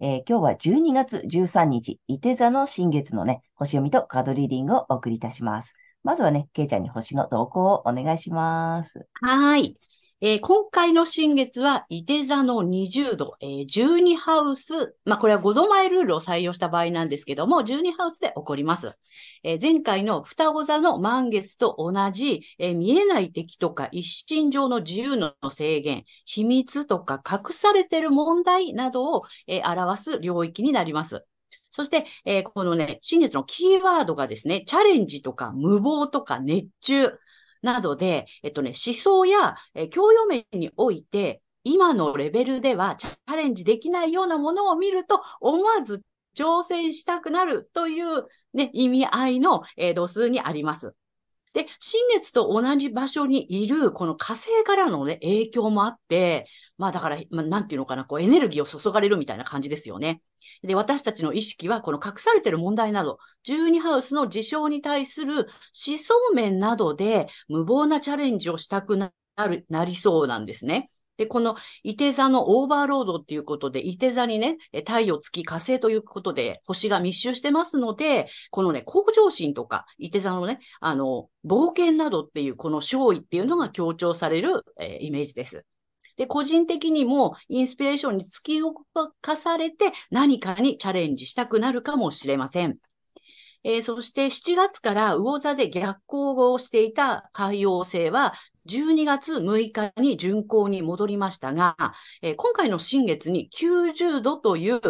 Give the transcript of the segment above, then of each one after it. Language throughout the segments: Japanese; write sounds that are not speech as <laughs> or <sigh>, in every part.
えー、今日は12月13日、伊手座の新月のね、星読みとカードリーディングをお送りいたします。まずはね、けいちゃんに星の動向をお願いします。はい。えー、今回の新月は、伊手座の20度、えー、12ハウス、まあ、これは5度前ルールを採用した場合なんですけども、12ハウスで起こります。えー、前回の双子座の満月と同じ、え見えない敵とか一心上の自由の制限、秘密とか隠されている問題などを、え表す領域になります。そして、えこのね、新月のキーワードがですね、チャレンジとか無謀とか熱中、などで、えっとね、思想や、え教養面において、今のレベルではチャレンジできないようなものを見ると、思わず挑戦したくなるというね、意味合いの、えー、度数にあります。で、新月と同じ場所にいる、この火星からのね、影響もあって、まあだから、まあ、なんていうのかな、こうエネルギーを注がれるみたいな感じですよね。で、私たちの意識は、この隠されている問題など、12ハウスの事象に対する思想面などで無謀なチャレンジをしたくなる、なりそうなんですね。で、この、伊手座のオーバーロードっていうことで、伊手座にね、太陽、月、火星ということで、星が密集してますので、このね、向上心とか、伊手座のね、あの、冒険などっていう、この勝利っていうのが強調される、えー、イメージです。で、個人的にもインスピレーションに突き動かされて何かにチャレンジしたくなるかもしれません。えー、そして7月から魚座で逆行をしていた海洋星は12月6日に巡行に戻りましたが、えー、今回の新月に90度という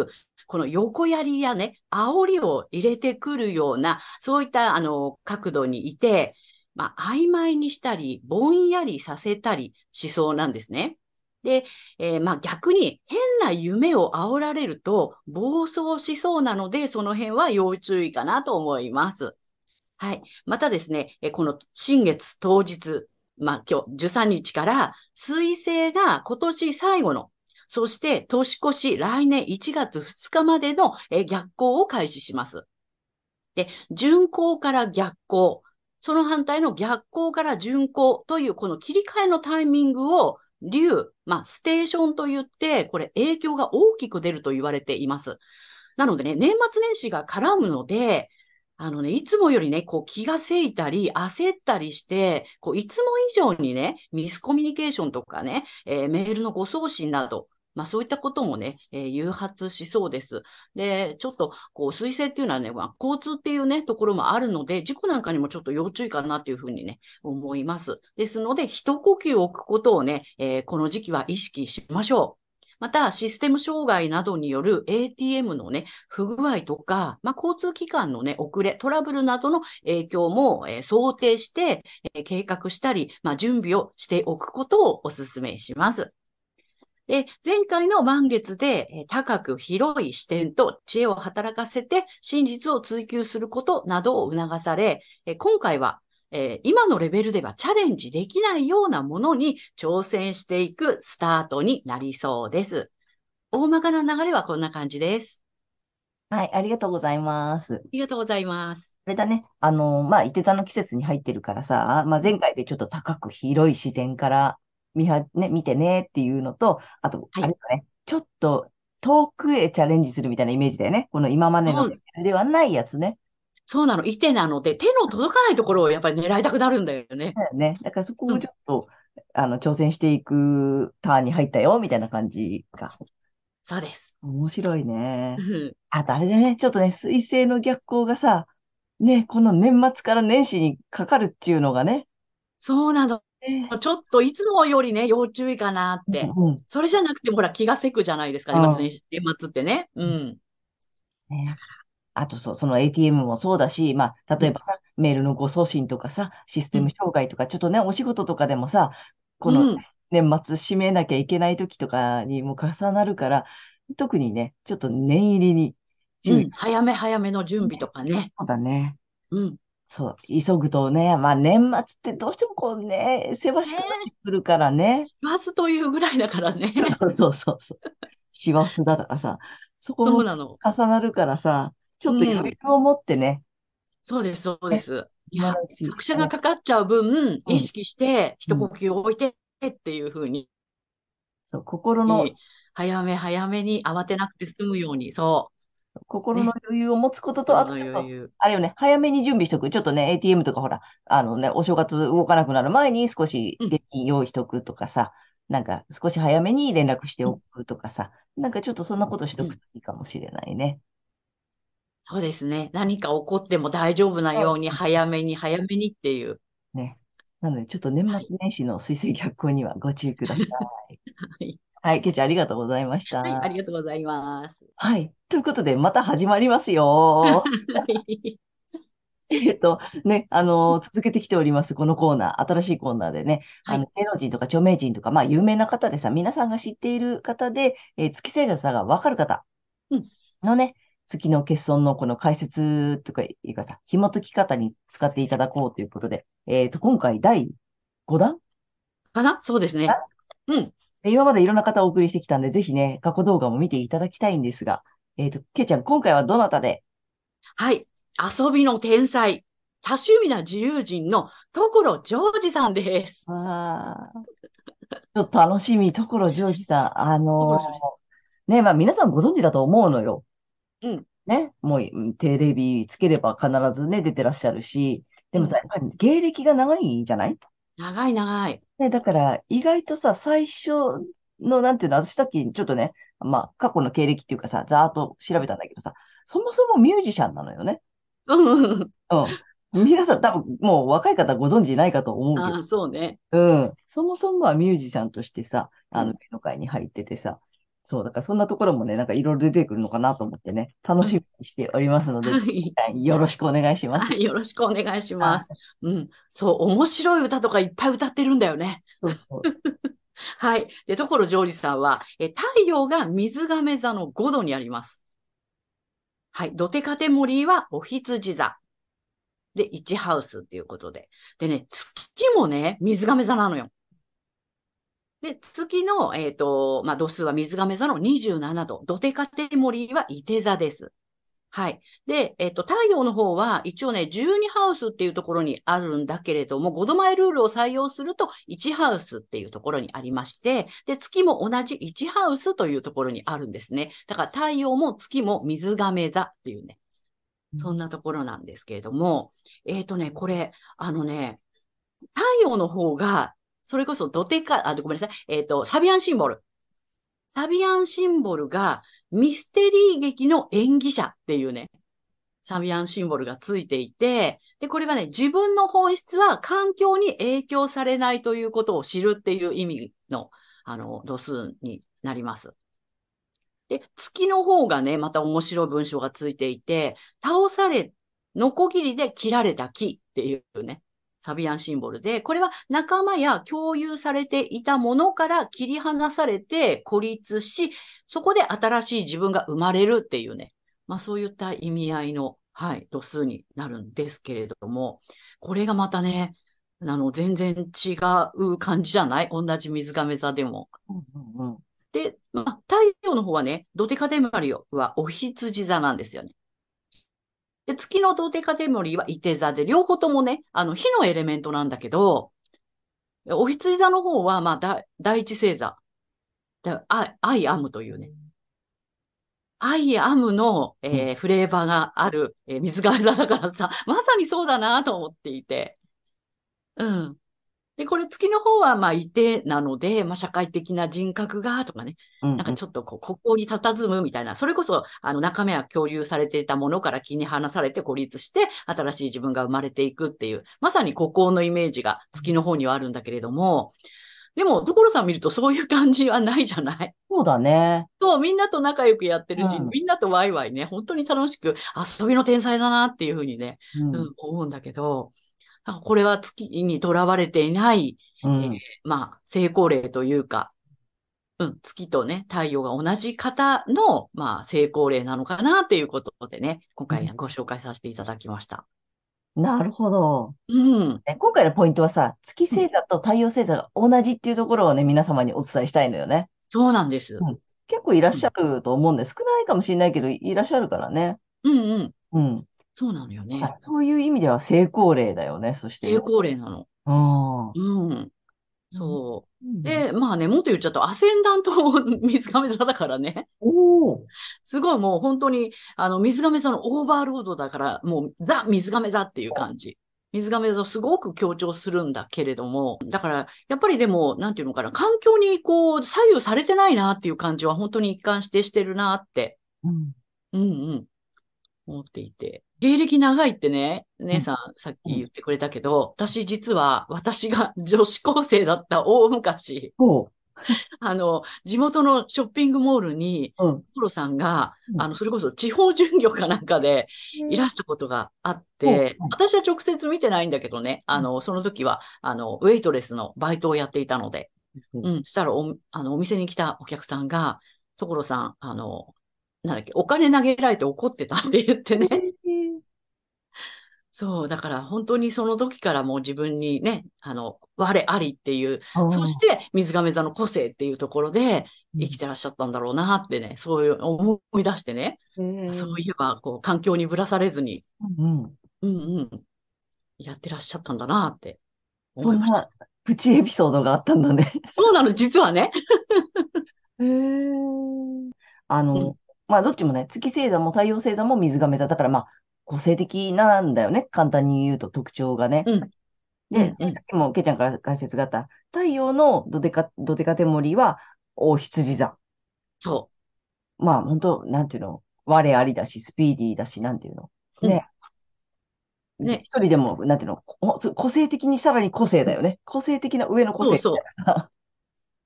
この横槍やね、煽りを入れてくるような、そういったあの角度にいて、まあ、曖昧にしたり、ぼんやりさせたりしそうなんですね。で、えー、まあ逆に変な夢を煽られると暴走しそうなので、その辺は要注意かなと思います。はい。またですね、この新月当日、まあ今日13日から水星が今年最後の、そして年越し来年1月2日までの逆行を開始します。で、巡行から逆行、その反対の逆行から巡行というこの切り替えのタイミングを竜、まあ、ステーションと言って、これ影響が大きく出ると言われています。なのでね、年末年始が絡むので、あのね、いつもよりね、こう気がせいたり、焦ったりして、こういつも以上にね、ミスコミュニケーションとかね、えー、メールのご送信など、まあそういったこともね、えー、誘発しそうです。で、ちょっと、こう、水星っていうのはね、まあ、交通っていうね、ところもあるので、事故なんかにもちょっと要注意かなというふうにね、思います。ですので、一呼吸置くことをね、えー、この時期は意識しましょう。また、システム障害などによる ATM のね、不具合とか、まあ、交通機関のね、遅れ、トラブルなどの影響も、えー、想定して、えー、計画したり、まあ、準備をしておくことをお勧めします。で、前回の満月で高く広い視点と知恵を働かせて真実を追求することなどを促され、今回は今のレベルではチャレンジできないようなものに挑戦していくスタートになりそうです。大まかな流れはこんな感じです。はい、ありがとうございます。ありがとうございます。あれだね、あの、まあ、伊手座の季節に入ってるからさ、まあ、前回でちょっと高く広い視点から見は、ね、見てねっていうのと、あと、あれだね、ちょっと遠くへチャレンジするみたいなイメージだよね。この今までのではないやつね。そうなの。いてなので、手の届かないところをやっぱり狙いたくなるんだよね。だよね。だからそこをちょっと、うん、あの、挑戦していくターンに入ったよ、みたいな感じか。そうです。面白いね。あとあれだね、ちょっとね、水星の逆行がさ、ね、この年末から年始にかかるっていうのがね。そうなの。ねちょっといつもよりね、要注意かなって。うんうんそれじゃなくても、ほら、気がせくじゃないですか、うん年末年始年末ってね。うん。ねあとそう、その ATM もそうだし、まあ、例えばさ、メールの誤送信とかさ、システム障害とか、ちょっとね、お仕事とかでもさ、このうん。年末締めなきゃいけない時とかにも重なるから、特にね、ちょっと念入りに。うん。早め早めの準備とかね。そうだね。うん。そう、急ぐとね、まあ年末ってどうしてもこうね、せわしくなってくるからね。バスというぐらいだからね。<laughs> そうそうそうそう。師走だからさ、そこも。重なるからさ、ちょっと余裕を持ってね、そうです、そうです。いや、拍車がかかっちゃう分、うん。意識して、一呼吸置いてっていう風に、そう、心の、えー早め早めに慌てなくて済むように、そ心の余裕を持つことう。と、あそのと。あれよね、早めに準備しとく。ちょっとね、ATM とかほら、あのね、お正月動かなくなる前に少しうん。現金用意しとくとかさ、なんか少し早めに連絡しておくとかさ、なんかちょっとそんなことしとくといいかもしれないね。そうですね。何か起こっても大丈夫なように、早めに早めにっていう。ね。なので、ちょっと年末年始の水星逆行にはご注意ください。はい。<laughs> はい、ケイちゃんありがとうございました。はい、ありがとうございます。はい。ということで、また始まりますよ。<laughs> はい。<laughs> えっと、ね、あの、続けてきております、このコーナー、新しいコーナーでね、はいあの、芸能人とか著名人とか、まあ、有名な方でさ、皆さんが知っている方で、えー月星座がわかる方うんのね、月の欠損のこの解説とかいうかさ、紐解き方に使っていただこうということで、えっと、今回第5弾？かな？そうですね。うん。で今までいろんな方をお送りしてきたんで、ぜひね、過去動画も見ていただきたいんですが、えっと、ケイちゃん、今回はどなたで？はい。遊びの天才、多趣味な自由人の所ジョージさんです。ああ、ちょっと楽しみ、所ジョージさん。あのーね、まあ皆さんご存知だと思うのよ。うん。ね、もううんテレビつければ必ずね、出てらっしゃるし、でもさ、やっぱり芸歴が長いじゃない？長い長い。ね、だから意外とさ、最初の、なんていうの、私さっきちょっとね、まあ過去の経歴っていうかさ、ざーっと調べたんだけどさ、そもそもミュージシャンなのよね。うん。皆さん多分もう若い方ご存知ないかと思うけどああ、そうね。うん。そもそもはミュージシャンとしてさ、あの、うん芸能界に入っててさ、そう、だからそんなところもね、なんかいろいろ出てくるのかなと思ってね、楽しみにしておりますので、はい。よろしくお願いします。はい。よろしくお願いします。うん。そう、面白い歌とかいっぱい歌ってるんだよね。そうそう。<laughs> はい。で、所ジョージさんは、え、太陽が水亀座の5度にあります。はい。ドテカテモリーはお羊座。で、1ハウスっていうことで。でね、月もね、水亀座なのよ。で、月の、えっ、と、まあ、度数は水亀座の27度。ドテカテモリーは伊手座です。はい。で、えっ、と、太陽の方は一応ね、12ハウスっていうところにあるんだけれども、5度前ルールを採用すると1ハウスっていうところにありまして、で、月も同じ1ハウスというところにあるんですね。だから太陽も月も水亀座っていうね、そんなところなんですけれども、えっ、とね、これ、あのね、太陽の方が、それこそドテカ、あ、ごめんなさい、えっ、と、サビアンシンボル。サビアンシンボルがミステリー劇の演技者っていうね、サビアンシンボルがついていて、で、これはね、自分の本質は環境に影響されないということを知るっていう意味の、あの、度数になります。で、月の方がね、また面白い文章がついていて、倒され、ノコギリで切られた木っていうね、サビアンシンボルで、これは仲間や共有されていたものから切り離されて孤立し、そこで新しい自分が生まれるっていうね、まあそういった意味合いの、はい、度数になるんですけれども、これがまたね、あの、全然違う感じじゃない？同じ水亀座でも。うんうんうんで、まあ、太陽の方はね、ドテカテモリはお羊座なんですよね。で、月のドテカテモリは伊手座で、両方ともね、あの、火のエレメントなんだけど、牡羊座の方は、まあ、だ第一星座。だ I I am というね。 I am の、えーフレーバーがある、えー水瓶座だからさ、まさにそうだなと思っていて。うん。で、これ月の方は、まあ、射手なので、まあ、社会的な人格が、とかね、うんなんかちょっとこう、ここに佇むみたいな、それこそ、あの、中身は共有されていたものから切り離されて孤立して、新しい自分が生まれていくっていう、まさに孤高のイメージが月の方にはあるんだけれども、でも、所さん見るとそういう感じはないじゃない？そうだね。そう、みんなと仲良くやってるし、うん。みんなとワイワイね、本当に楽しく、遊びの天才だなっていうふうにね、うん。うん、思うんだけど、これは月にとらわれていない、うんまあ、成功例というか、うん、月とね、太陽が同じ方の、まあ、成功例なのかなっていうことでね、今回ご紹介させていただきました。なるほど。うん。ね今回のポイントはさ、月星座と太陽星座が同じっていうところをね、皆様にお伝えしたいのよね。そうなんです。うん結構いらっしゃると思うんで、少ないかもしれないけど、いらっしゃるからね。うんうん。うん。そうなのよね。そういう意味では成功例だよね、そして。成功例なの。うん。うん。そう。うん、で、まあね、もっと言っちゃうと、アセンダント水亀座だからね。おお。すごいもう本当に、あの、水亀座のオーバーロードだから、もうザ・水亀座っていう感じ。水亀座をすごく強調するんだけれども、だから、やっぱりでも、なんていうのかな、環境にこう、左右されてないなっていう感じは本当に一貫してしてるなって、うん。うんうん、思っていて。芸歴長いってね、姉さんさっき言ってくれたけど、私実は、私が <laughs> 女子高生だった大昔、そ <laughs> あの、地元のショッピングモールに、う。うん。コロさんが、うん。あの、それこそ地方巡業かなんかでいらしたことがあって、う。ん。私は直接見てないんだけどね、あの、その時は、あの、ウェイトレスのバイトをやっていたので、うん。うん、したらお、あの、お店に来たお客さんが、所さん、あの、なんだっけ、お金投げられて怒ってたって言ってね。そう、だから本当にその時からもう自分にね、あの、我ありっていう、そして水亀座の個性っていうところで生きてらっしゃったんだろうなってね、そういう思い出してね、てそういえば、こう、環境にぶらされずに、うん。うんうん、やってらっしゃったんだなって思いました。なプチエピソードがあったんだね。<laughs> そうなの、実はね。へえ。あの、うんまあ、どっちもね、月星座も太陽星座も水亀座だから、まあ、個性的なんだよね。簡単に言うと特徴がね。うんで、うんうんさっきもけいちゃんから解説があった、太陽のドデカ、ドデカテモリは、大羊座。そまあ、本当なんていうの、我ありだし、スピーディーだし、なんていうの？ね。うんね一人でも、なんていうの、こ個性的にさらに個性だよね。個性的な上の個性みたいなさ。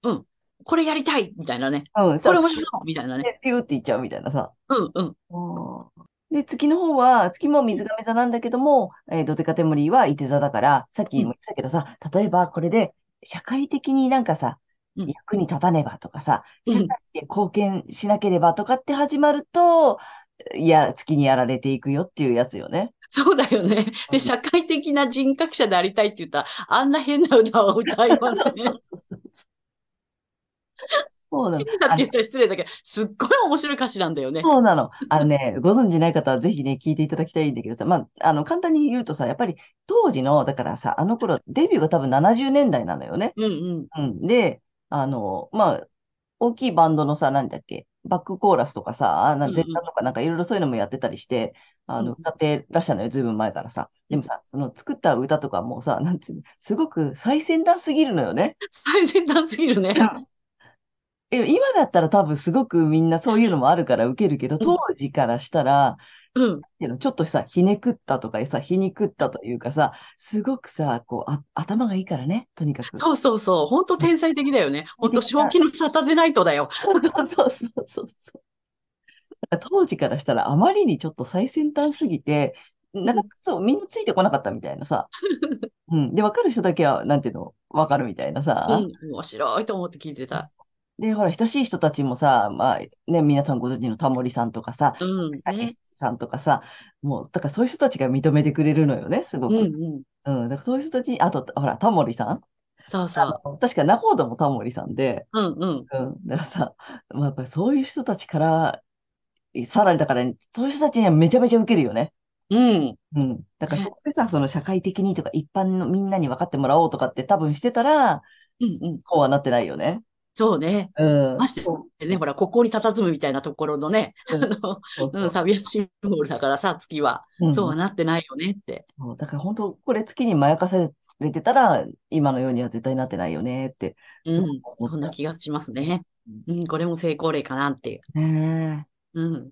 う。これやりたいみたいなね。うん、これ面さ白そうみたいなね。ねピューって言っちゃうみたいなさ。うんうん。で、月の方は、月も水亀座なんだけども、えードデカテモリーは伊手座だから、さっきも言ってたけどさ、例えばこれで社会的になんかさ、うん役に立たねばとかさ、うん社会で貢献しなければとかって始まると、いや、月にやられていくよっていうやつよね。そうだよね。うんで、社会的な人格者でありたいって言ったら、あんな変な歌を歌いますね。<laughs> そうなの。変だって言ったら失礼だけど、すっごい面白い歌詞なんだよね。そうなの。あのね、ご存知ない方はぜひね、聞いていただきたいんだけどさ、まあ、あの、簡単に言うとさ、やっぱり当時の、だからさ、あの頃、デビューが多分70年代なのよね。うんうん。うん。で、あの、まあ、大きいバンドのさ、なんだっけ、バックコーラスとかさ、あなうんうんゼッタとかなんかいろいろそういうのもやってたりして、あの、うん歌ってらっしゃるのよ、ずいぶん前からさ。でもさ、その作った歌とかもさ、なんていうの、すごく最先端すぎるのよね。<laughs> 最先端すぎるね。<laughs> え今だったら多分すごくみんなそういうのもあるから受けるけど、当時からしたら、うん。ていうのちょっとさ、ひねくったとかさ、皮肉ったというかさ、すごくさ、こう、あ、頭がいいからね、とにかく。そうそうそう。本当天才的だよね。本当正気の沙汰でないとだよ。そうそうそうそうそう当時からしたらあまりにちょっと最先端すぎて、なんかそう、みんなついてこなかったみたいなさ。うん。で、わかる人だけは、なんていうの、わかるみたいなさ。うん。面白いと思って聞いてた。で、ほら、親しい人たちもさ、まあ、ね、皆さんご存知のタモリさんとかさ、うん。ねたけし。さんとかさ、もう、だからそういう人たちが認めてくれるのよね、すごく。うんうん。うん。だからそういう人たちに、あと、ほら、タモリさんそうそう。確か仲人もタモリさんで、うんうん。うん。だからさ、まあ、やっぱりそういう人たちから、さらにだから、そういう人たちにはめちゃめちゃ受けるよね。うん。うん。だからねそこでさ、その社会的にとか一般のみんなに分かってもらおうとかって多分してたら、うんうん。こうはなってないよね。そうね。うん。ましてね、ほら、ここに佇むみたいなところのね、ううんサビアシンボルだからさ、月は。うんそうはなってないよねって。そうだから本当、これ月にまやかされてたら、今のようには絶対なってないよねって。そううん。そんな気がしますね。うん、これも成功例かなっていう。ねうん。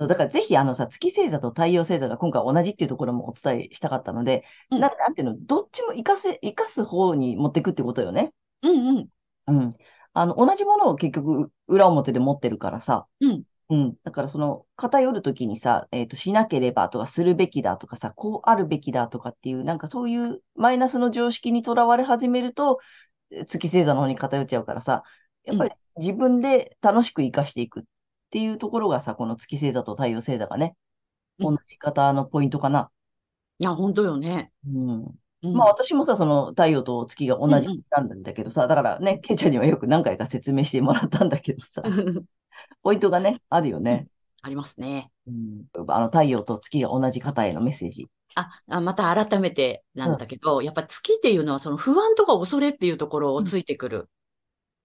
えだからぜひあのさ、月星座と太陽星座が今回同じっていうところもお伝えしたかったので、うんななんていうの、どっちも活かせ、活かす方に持っていくってことよね。うんうん。うん。あの、同じものを結局裏表で持ってるからさ、うん。うん。だからその偏るときにさ、えっと、しなければとかするべきだとかさ、こうあるべきだとかっていう、なんかそういうマイナスの常識にとらわれ始めると、え月星座の方に偏っちゃうからさ、やっぱり自分で楽しく生かしていくっていうところがさ、この月星座と太陽星座がね、うん同じ方のポイントかな。いや、本当よね。うん。うん、まあ私もさ、その太陽と月が同じうんうんなんだけどさ、だからね、ケイちゃんにはよく何回か説明してもらったんだけどさ、<laughs> ポイントがね、あるよね。ありますね。うん、あの太陽と月が同じ方へのメッセージ。あ、あまた改めてなんだけど、やっぱ月っていうのはその不安とか恐れっていうところをついてくる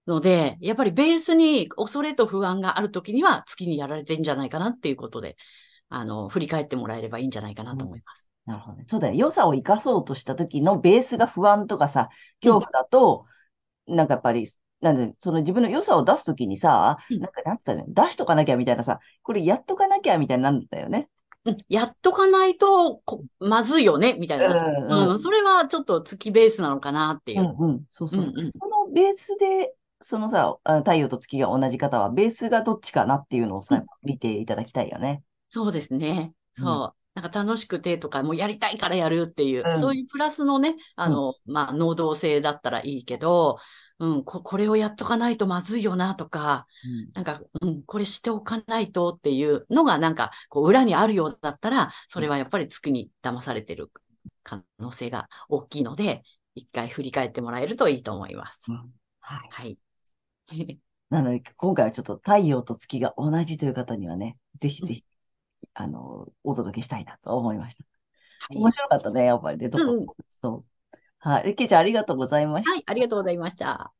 ので、やっぱりベースに恐れと不安があるときには月にやられてんじゃないかなっていうことで、あの、振り返ってもらえればいいんじゃないかなと思います。なるほどね。そうだよ。良さを生かそうとした時のベースが不安とかさ、恐怖だと、なんかやっぱり、なんで、その自分の良さを出すときにさ、うんなんかなんつったらいいの？出しとかなきゃみたいなさ、これやっとかなきゃみたいになるんだよね。うん、やっとかないとこ、まずいよね、みたいな。うんうん、それはちょっと月ベースなのかなっていうう。んうん。そうそう。うんうんそのベースで、そのさ、あ太陽と月が同じ方は、ベースがどっちかなっていうのをさ、うん見ていただきたいよね。そうですね。うんそう。なんか楽しくてとか、もうやりたいからやるっていう、うんそういうプラスのね、あの、まあ、能動性だったらいいけど、うん、こ、これをやっとかないとまずいよなとか、なんか、うん、これしておかないとっていうのが、なんか、こう、裏にあるようだったら、それはやっぱり月に騙されてる可能性が大きいので、一回振り返ってもらえるといいと思いますう。んはい。はい。<laughs> なので、今回はちょっと太陽と月が同じという方にはね、ぜひぜひ、あの、お届けしたいなと思いました。はい面白かったね、やっぱりね、どこうんそう。はい。けいちゃん、ありがとうございました。はい、ありがとうございました。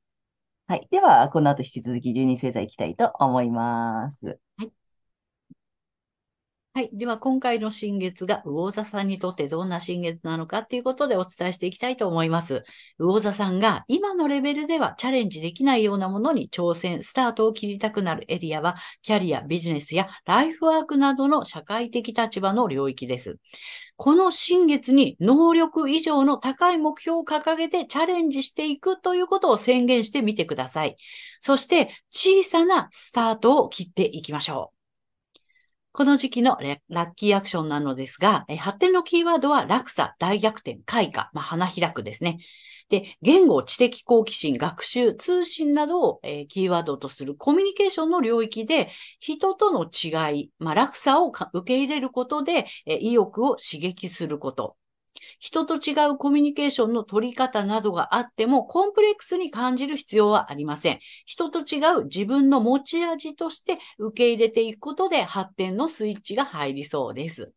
はい。では、この後引き続き12星座いきたいと思います。はい。では、今回の新月が魚座さんにとってどんな新月なのかっていうことでお伝えしていきたいと思います。魚座さんが今のレベルではチャレンジできないようなものに挑戦、スタートを切りたくなるエリアは、キャリア、ビジネスやライフワークなどの社会的立場の領域です。この新月に能力以上の高い目標を掲げてチャレンジしていくということを宣言してみてください。そして、小さなスタートを切っていきましょう。この時期のラッキーアクションなのですが、発展のキーワードは落差、大逆転、開花、まあ、花開くですね。で、言語、知的好奇心、学習、通信などを、えキーワードとするコミュニケーションの領域で、人との違い、まあ、落差を受け入れることで、え意欲を刺激すること。人と違うコミュニケーションの取り方などがあっても、コンプレックスに感じる必要はありません。人と違う自分の持ち味として受け入れていくことで発展のスイッチが入りそうです。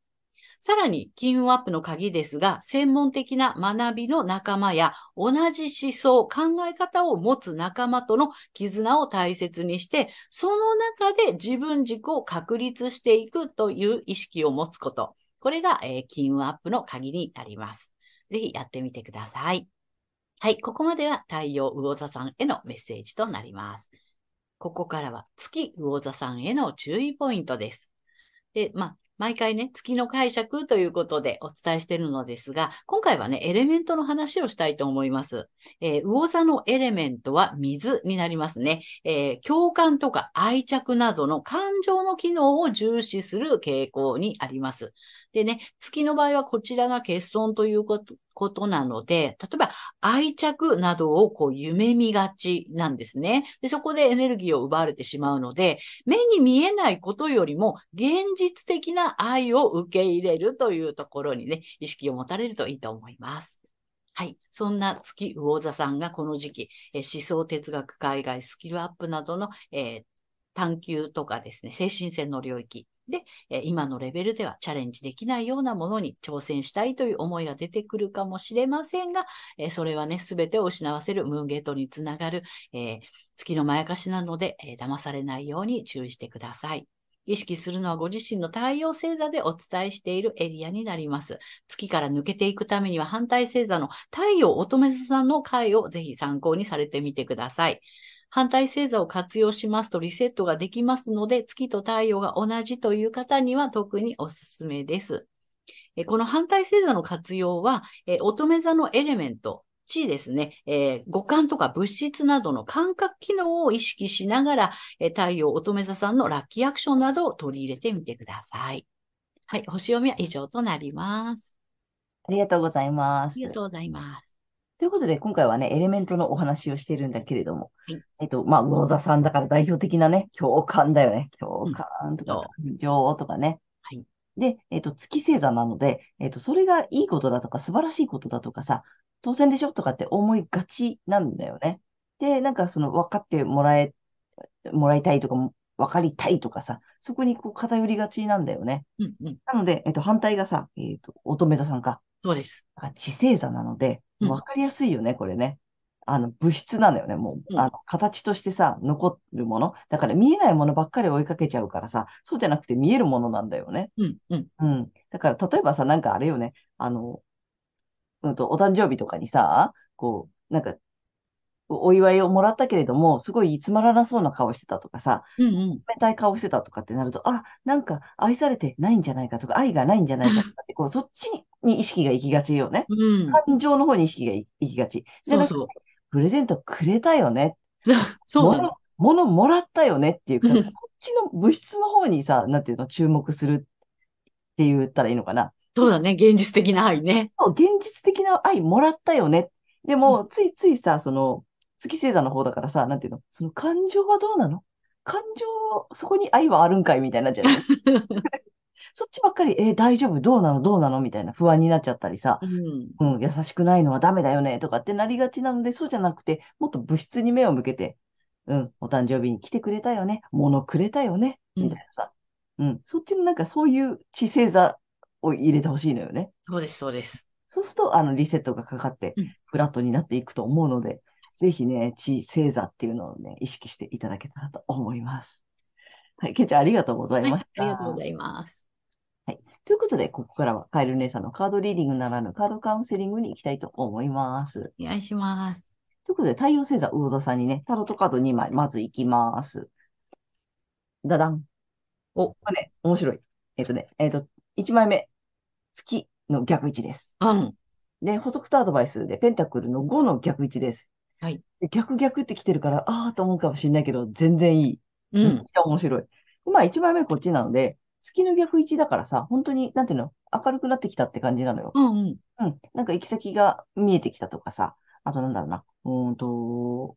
さらに、金運アップの鍵ですが、専門的な学びの仲間や同じ思想、考え方を持つ仲間との絆を大切にして、その中で自分軸を確立していくという意識を持つこと。これが、えー金運アップの鍵になります。ぜひやってみてください。はい、ここまでは太陽魚座さんへのメッセージとなります。ここからは月魚座さんへの注意ポイントです。で、まあ、毎回ね、月の解釈ということでお伝えしているのですが、今回はね、エレメントの話をしたいと思います。えー魚座のエレメントは水になりますね。えー共感とか愛着などの感情の機能を重視する傾向にあります。でね、月の場合はこちらが欠損ということなので、例えば愛着などをこう夢見がちなんですね。で、そこでエネルギーを奪われてしまうので、目に見えないことよりも現実的な愛を受け入れるというところにね、意識を持たれるといいと思います。はい。そんな月魚座さんがこの時期、え思想哲学、海外、スキルアップなどの、えー探求とかですね、精神性の領域で、え今のレベルではチャレンジできないようなものに挑戦したいという思いが出てくるかもしれませんが、えそれはね、すべてを失わせるムーンゲートにつながる、えー月のまやかしなので、えー騙されないように注意してください。意識するのはご自身の太陽星座でお伝えしているエリアになります。月から抜けていくためには反対星座の太陽乙女座さんの回をぜひ参考にされてみてください。反対星座を活用しますとリセットができますので、月と太陽が同じという方には特におすすめです。えこの反対星座の活用は、え乙女座のエレメント、地ですね、えー五感とか物質などの感覚機能を意識しながら、えー太陽乙女座さんのラッキーアクションなどを取り入れてみてください。はい、星読みは以上となります。ありがとうございますあり。がとうございます。ということで、今回はね、エレメントのお話をしているんだけれども、はいえっと、まあ、魚座さんだから代表的なね、共感だよね。共感とかそ感情とかね。はいで、えっと、月星座なので、えっと、それがいいことだとか、素晴らしいことだとかさ、当然でしょとかって思いがちなんだよね。で、なんかその分かってもらえ、もらいたいとか、分かりたいとかさ、そこにこう偏りがちなんだよね。うんうん、なので、えっと、反対がさ、えっと、乙女座さんか。そうです。あ地星座なので、うんわかりやすいよね、これね。あの、物質なのよね、もう。うんあの、形としてさ、残るもの。だから見えないものばっかり追いかけちゃうからさ、そうじゃなくて見えるものなんだよね。うんうん、うん。だから、例えばさ、なんかあれよね、あの、うんと、お誕生日とかにさ、こう、なんか、おお祝いをもらったけれども、すごいつまらなそうな顔してたとかさ、うんうん、冷たい顔してたとかってなると、あ、なんか愛されてないんじゃないかとか、愛がないんじゃないかとかって、こう、そっちに意識が行きがちよね。うん。感情の方に意識が行きがち。じゃなくてそうそう。プレゼントくれたよね。<laughs> そう。物、物もらったよねっていうか、こっちの物質の方にさ、なんていうの、注目するって言ったらいいのかな。そうだね。現実的な愛ね。現実的な愛もらったよね。でも、ついついさ、その、月星座の方だからさ、なんていうの、その感情はどうなの？感情、そこに愛はあるんかいみたいになっちゃう。<laughs> そっちばっかり、えー大丈夫？どうなの？どうなの？みたいな不安になっちゃったりさ、うん。うん、優しくないのはダメだよねとかってなりがちなので、そうじゃなくて、もっと物質に目を向けて、うん、お誕生日に来てくれたよね、物くれたよね、うん。みたいなさ、うん、そっちのなんかそういう知性座を入れてほしいのよね。そうです、そうです。そうすると、あの、リセットがかかってうん、フラットになっていくと思うので、ぜひね、知性座っていうのをね、意識していただけたらと思います。はい、ケイちゃんありがとうございはい、あました。りがとうございます。ということで、ここからはカエル姉さんのカードリーディングならぬカードカウンセリングに行きたいと思います。お願いします。ということで、太陽星座魚座さんにね、タロットカード2枚、まず行きます。ダダン。おこれね、面白い。えっとね、えっと、1枚目、月の逆位置です。うん。で、補足とアドバイスで、ペンタクルの5の逆位置です。はい。で逆逆って来てるから、ああと思うかもしれないけど、全然いい。うん。めっちゃ面白い。まあ、1枚目こっちなので、月の逆位置だからさ、本当に、なんていうの、明るくなってきたって感じなのよ。うんうん。うん。なんか行き先が見えてきたとかさ、あとなんだろうな、うーんと、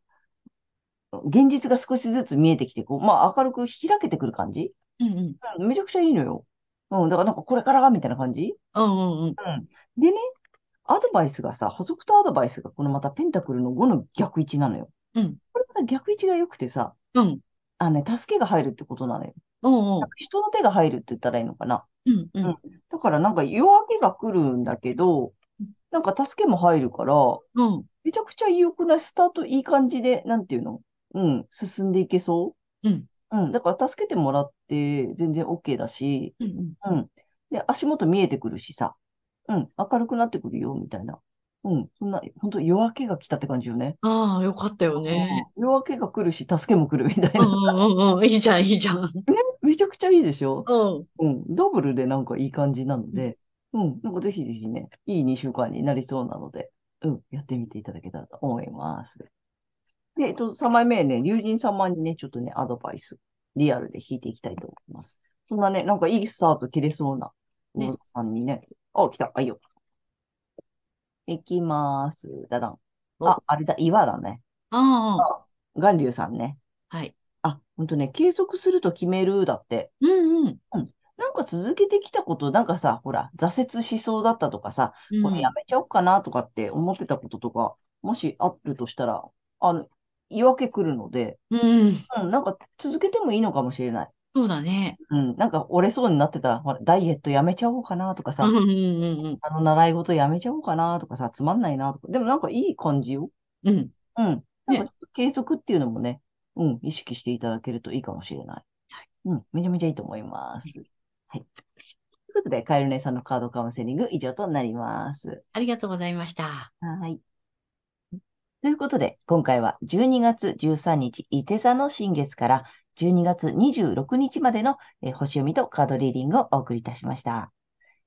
現実が少しずつ見えてきて、こう、まあ明るく開けてくる感じ？うんうん。うん、めちゃくちゃいいのよ。うん、だからなんかこれから？みたいな感じ？うんうんうん。うん。でね、アドバイスがさ、補足とアドバイスがこのまたペンタクルの5の逆位置なのよ。うん。これまた逆位置が良くてさ、うん。あのね、助けが入るってことなのよ。うんうんなんか人の手が入るって言ったらいいのかな。うんううんん。だからなんか夜明けが来るんだけど、なんか助けも入るから、うん。めちゃくちゃ良くないスタートいい感じで、なんていうの？うん、進んでいけそう？ん。ううん、だから助けてもらって全然 OK だし、うんうん。で、足元見えてくるしさ、うん、明るくなってくるよ、みたいな。うん、そんな、本当夜明けが来たって感じよね。ああ、よかったよね。うん夜明けが来るし、助けも来るみたいうんな。うんうんうん。いいじゃん、いいじゃん。<laughs> めちゃくちゃいいでしょ？うん。うん、ダブルでなんかいい感じなので、うん、なんかぜひぜひね、いい2週間になりそうなので、うん、やってみていただけたらと思います。で、えっと、3枚目ね、竜神様にね、ちょっとね、アドバイス、リアルで引いていきたいと思います。そんなね、なんかいいスタート切れそうな、ね魚座さんにね、あ、来た、あ、いいよ。いきます。だだん。おあ、あれだ、岩だね。ああ、巌流さんね。はい。あ、ほんとね、継続すると決めるだって。うんうん。なんか続けてきたこと、なんかさ、ほら、挫折しそうだったとかさ、うんこれやめちゃおうかなとかって思ってたこととか、もしあるとしたら、あの、言い訳来るので、うん。うん、なんか続けてもいいのかもしれない。そうだね。うん、なんか折れそうになってたら、ほら、ダイエットやめちゃおうかなとかさ、うんうんうんあの習い事やめちゃおうかなとかさ、つまんないなとか、でもなんかいい感じよ。うん。うん。うん。ねなんか継続っていうのもね、うん、意識していただけるといいかもしれない。うん、めちゃめちゃいいと思います。はい。ということで、カエル姉さんのカードカウンセリング以上となります。ありがとうございました。はい。ということで、今回は12月13日、伊手座の新月から12月26日までの、え星読みとカードリーディングをお送りいたしました。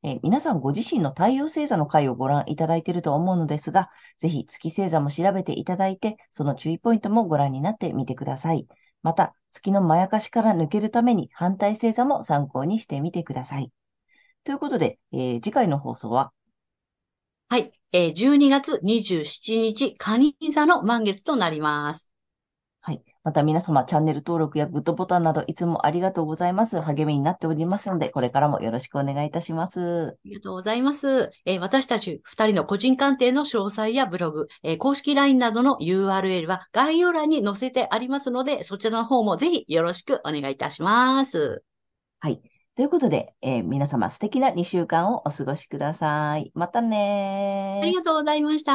え皆さんご自身の太陽星座の回をご覧いただいていると思うのですが、ぜひ月星座も調べていただいて、その注意ポイントもご覧になってみてください。また、月のまやかしから抜けるために反対星座も参考にしてみてください。ということで、えー、次回の放送は？はい、えー、12月27日、蟹座の満月となります。はい。また皆様、チャンネル登録やグッドボタンなど、いつもありがとうございます。励みになっておりますので、これからもよろしくお願いいたします。ありがとうございます。えー、私たち2人の個人鑑定の詳細やブログ、えー、公式 LINE などの URL は概要欄に載せてありますので、そちらの方もぜひよろしくお願いいたします。はい。ということで、えー、皆様素敵な2週間をお過ごしください。またねありがとうございました。